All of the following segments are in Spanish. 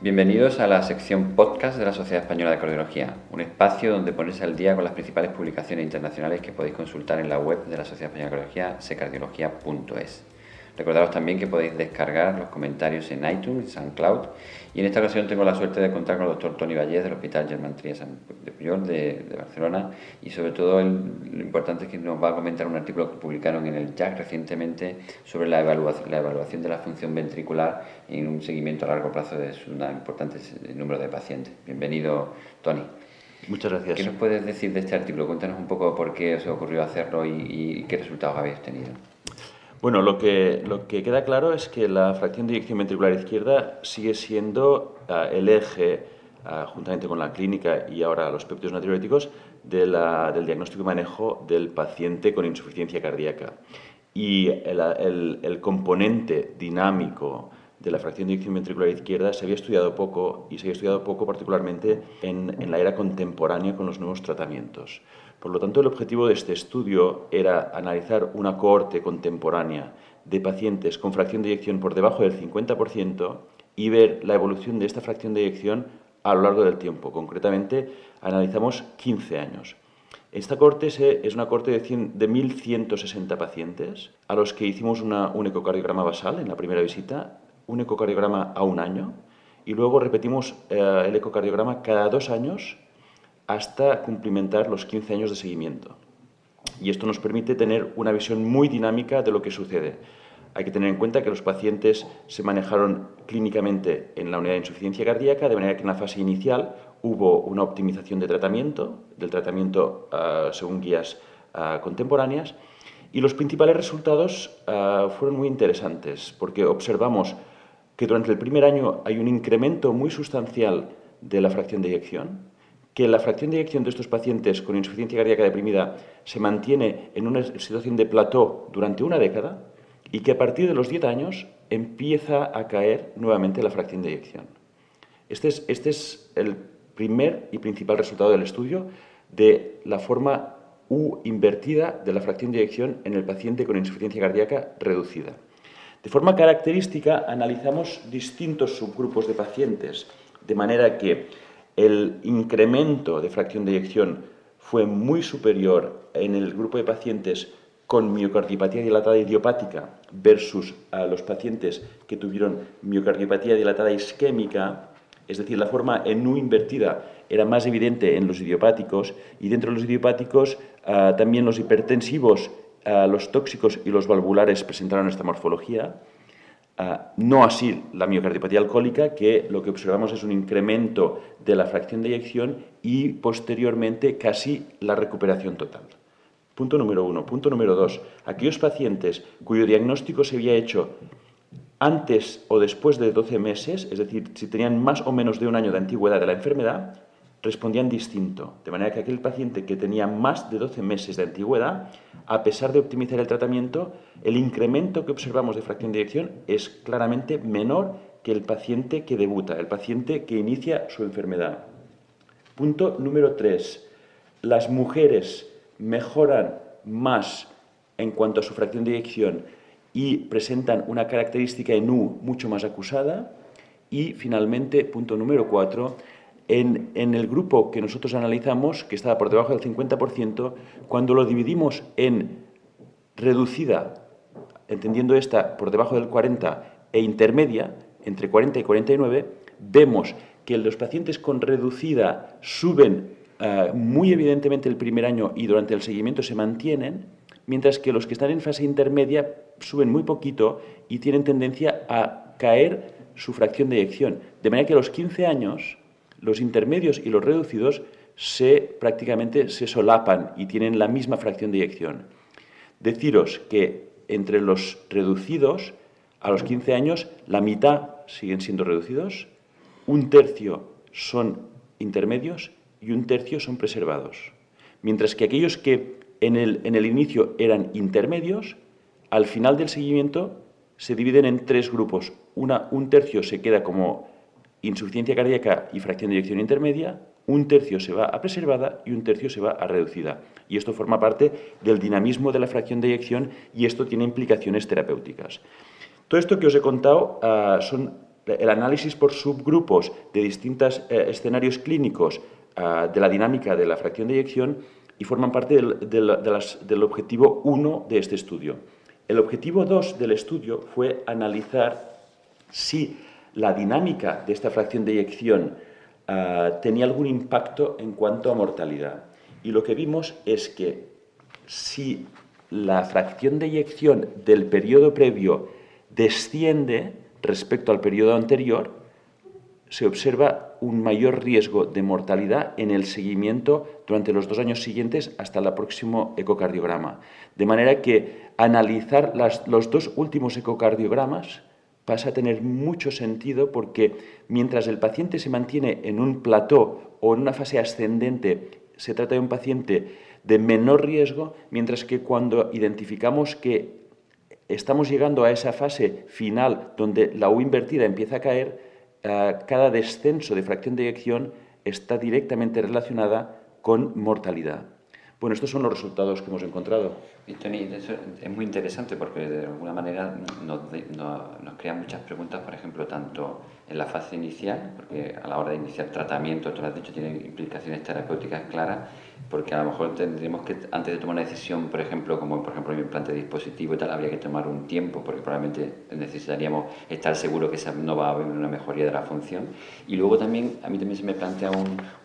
Bienvenidos a la sección podcast de la Sociedad Española de Cardiología, un espacio donde ponerse al día con las principales publicaciones internacionales que podéis consultar en la web de la Sociedad Española de Cardiología, secardiología.es. Recordaros también que podéis descargar los comentarios en iTunes, SoundCloud y en esta ocasión tengo la suerte de contar con el doctor Tony Vallés del Hospital Germán Trias de Puyol de, Barcelona y sobre todo lo importante es que nos va a comentar un artículo que publicaron en el JAC recientemente sobre la evaluación, la evaluación de la función ventricular en un seguimiento a largo plazo de un importante número de pacientes. Bienvenido, Tony. Muchas gracias. ¿Qué nos puedes decir de este artículo? Cuéntanos un poco por qué os ocurrió hacerlo y, y qué resultados habéis tenido. Bueno, lo que, lo que queda claro es que la fracción de eyección ventricular izquierda sigue siendo ah, el eje, ah, juntamente con la clínica y ahora los péptidos natriuréticos, del diagnóstico y manejo del paciente con insuficiencia cardíaca. Y el, el, componente dinámico de la fracción de eyección ventricular izquierda se había estudiado poco y se había estudiado poco particularmente en, en la era contemporánea con los nuevos tratamientos. Por lo tanto, el objetivo de este estudio era analizar una cohorte contemporánea de pacientes con fracción de eyección por debajo del 50% y ver la evolución de esta fracción de eyección a lo largo del tiempo. Concretamente, analizamos 15 años. Esta cohorte es una cohorte de, 1.160 pacientes a los que hicimos un ecocardiograma basal en la primera visita, un ecocardiograma a un año y luego repetimos eh, el ecocardiograma cada dos años hasta cumplimentar los 15 años de seguimiento. Y esto nos permite tener una visión muy dinámica de lo que sucede. Hay que tener en cuenta que los pacientes se manejaron clínicamente en la unidad de insuficiencia cardíaca, de manera que en la fase inicial hubo una optimización de tratamiento, del tratamiento ah, según guías ah, contemporáneas, y los principales resultados ah, fueron muy interesantes, porque observamos que durante el primer año hay un incremento muy sustancial de la fracción de eyección, que la fracción de eyección de estos pacientes con insuficiencia cardíaca deprimida se mantiene en una situación de plató durante una década y que a partir de los 10 años empieza a caer nuevamente la fracción de eyección. Este es, este es el primer y principal resultado del estudio de la forma U invertida de la fracción de eyección en el paciente con insuficiencia cardíaca reducida. De forma característica analizamos distintos subgrupos de pacientes, de manera que el incremento de fracción de eyección fue muy superior en el grupo de pacientes con miocardiopatía dilatada idiopática versus a los pacientes que tuvieron miocardiopatía dilatada isquémica, es decir, la forma en U invertida era más evidente en los idiopáticos y dentro de los idiopáticos ah, también los hipertensivos, los tóxicos y los valvulares presentaron esta morfología. Ah, no así la miocardiopatía alcohólica, que lo que observamos es un incremento de la fracción de eyección y posteriormente casi la recuperación total. Punto número uno. Punto número dos. Aquellos pacientes cuyo diagnóstico se había hecho antes o después de 12 meses, es decir, si tenían más o menos de un año de antigüedad de la enfermedad, respondían distinto. De manera que aquel paciente que tenía más de 12 meses de antigüedad, a pesar de optimizar el tratamiento, el incremento que observamos de fracción de eyección es claramente menor que el paciente que debuta, el paciente que inicia su enfermedad. Punto número 3. Las mujeres mejoran más en cuanto a su fracción de eyección y presentan una característica en U mucho más acusada. Y finalmente, punto número 4, en, el grupo que nosotros analizamos, que estaba por debajo del 50%, cuando lo dividimos en reducida, entendiendo esta por debajo del 40 e intermedia, entre 40 y 49, vemos que los pacientes con reducida suben eh, muy evidentemente el primer año y durante el seguimiento se mantienen, mientras que los que están en fase intermedia suben muy poquito y tienen tendencia a caer su fracción de eyección. De manera que a los 15 años los intermedios y los reducidos se prácticamente se solapan y tienen la misma fracción de eyección. Deciros que entre los reducidos a los 15 años la mitad siguen siendo reducidos, un tercio son intermedios y un tercio son preservados. Mientras que aquellos que en el, en el inicio eran intermedios, al final del seguimiento se dividen en tres grupos. Un tercio se queda como insuficiencia cardíaca y fracción de eyección intermedia, un tercio se va a preservada y un tercio se va a reducida. Y esto forma parte del dinamismo de la fracción de eyección y esto tiene implicaciones terapéuticas. Todo esto que os he contado ah, son el análisis por subgrupos de distintos eh, escenarios clínicos ah, de la dinámica de la fracción de eyección y forman parte del, del objetivo 1 de este estudio. El objetivo 2 del estudio fue analizar si la dinámica de esta fracción de eyección ah, tenía algún impacto en cuanto a mortalidad. Y lo que vimos es que si la fracción de eyección del periodo previo desciende respecto al periodo anterior, se observa un mayor riesgo de mortalidad en el seguimiento durante los dos años siguientes hasta el próximo ecocardiograma. De manera que analizar los dos últimos ecocardiogramas pasa a tener mucho sentido porque mientras el paciente se mantiene en un plató o en una fase ascendente, se trata de un paciente de menor riesgo, mientras que cuando identificamos que estamos llegando a esa fase final donde la U invertida empieza a caer, eh, cada descenso de fracción de eyección está directamente relacionada con mortalidad. Bueno, estos son los resultados que hemos encontrado. Y Tony, es muy interesante porque de alguna manera nos, nos, crea muchas preguntas, por ejemplo, tanto en la fase inicial, porque a la hora de iniciar tratamiento, tú lo has dicho, tiene implicaciones terapéuticas claras, porque a lo mejor tendríamos que, antes de tomar una decisión, por ejemplo, como por ejemplo el implante de dispositivo y tal, habría que tomar un tiempo, porque probablemente necesitaríamos estar seguros que no va a haber una mejoría de la función. Y luego también, a mí también se me plantea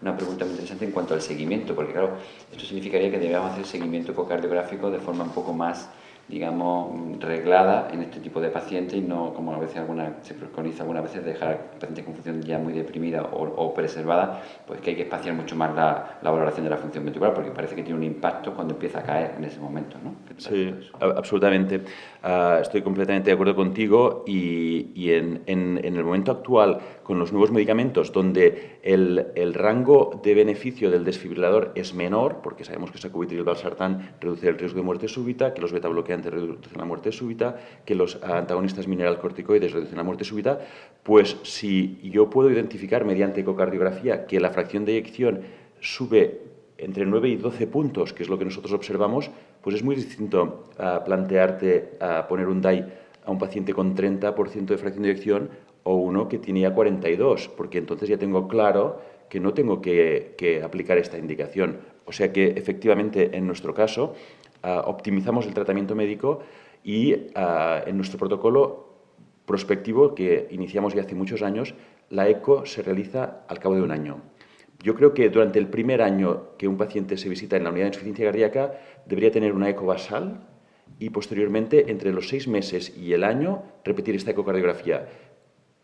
una pregunta muy interesante en cuanto al seguimiento, porque claro, esto significaría que debíamos hacer seguimiento ecocardiográfico de forma un poco más digamos, reglada en este tipo de pacientes y no como a veces alguna, se preconiza algunas veces dejar pacientes con función ya muy deprimida o, preservada, pues que hay que espaciar mucho más la, la, valoración de la función ventricular porque parece que tiene un impacto cuando empieza a caer en ese momento. ¿no? Sí, absolutamente. Ah, estoy completamente de acuerdo contigo y, y en, en, en, el momento actual, con los nuevos medicamentos, donde el, el, rango de beneficio del desfibrilador es menor, porque sabemos que sacubitril valsartán reduce el riesgo de muerte súbita, que los beta bloqueantes reducen la muerte súbita, que los antagonistas mineral corticoides reducen la muerte súbita, pues si yo puedo identificar mediante ecocardiografía que la fracción de eyección sube entre 9 y 12 puntos, que es lo que nosotros observamos, pues es muy distinto a plantearte poner un DAI a un paciente con 30% de fracción de eyección o uno que tenía 42, porque entonces ya tengo claro que no tengo que, aplicar esta indicación. O sea que efectivamente en nuestro caso optimizamos el tratamiento médico y ah, en nuestro protocolo prospectivo que iniciamos ya hace muchos años, la ECO se realiza al cabo de un año. Yo creo que durante el primer año que un paciente se visita en la unidad de insuficiencia cardíaca debería tener una eco basal y posteriormente, entre los seis meses y el año, repetir esta ecocardiografía.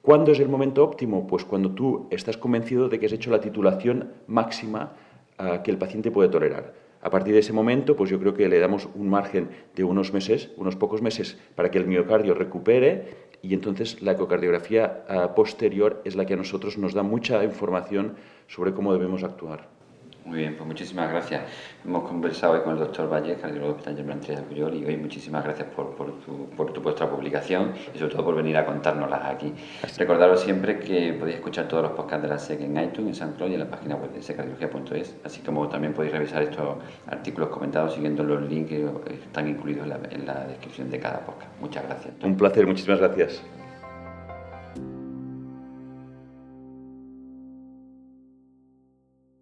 ¿Cuándo es el momento óptimo? Pues cuando tú estás convencido de que has hecho la titulación máxima ah, que el paciente puede tolerar. A partir de ese momento, pues yo creo que le damos un margen de unos meses, unos pocos meses, para que el miocardio recupere y entonces la ecocardiografía ah, posterior es la que a nosotros nos da mucha información sobre cómo debemos actuar. Muy bien, pues muchísimas gracias. Hemos conversado hoy con el doctor Valle, cardiólogo del Hospital de Puyol, y hoy muchísimas gracias por, por, tu, por tu vuestra publicación y sobre todo por venir a contárnoslas aquí. Recordaros siempre que podéis escuchar todos los podcasts de la SEC en iTunes, en SoundCloud y en la página web de secardiología.es, así como también podéis revisar estos artículos comentados siguiendo los links que están incluidos en la, en la descripción de cada podcast. Muchas gracias. Un placer, muchísimas gracias.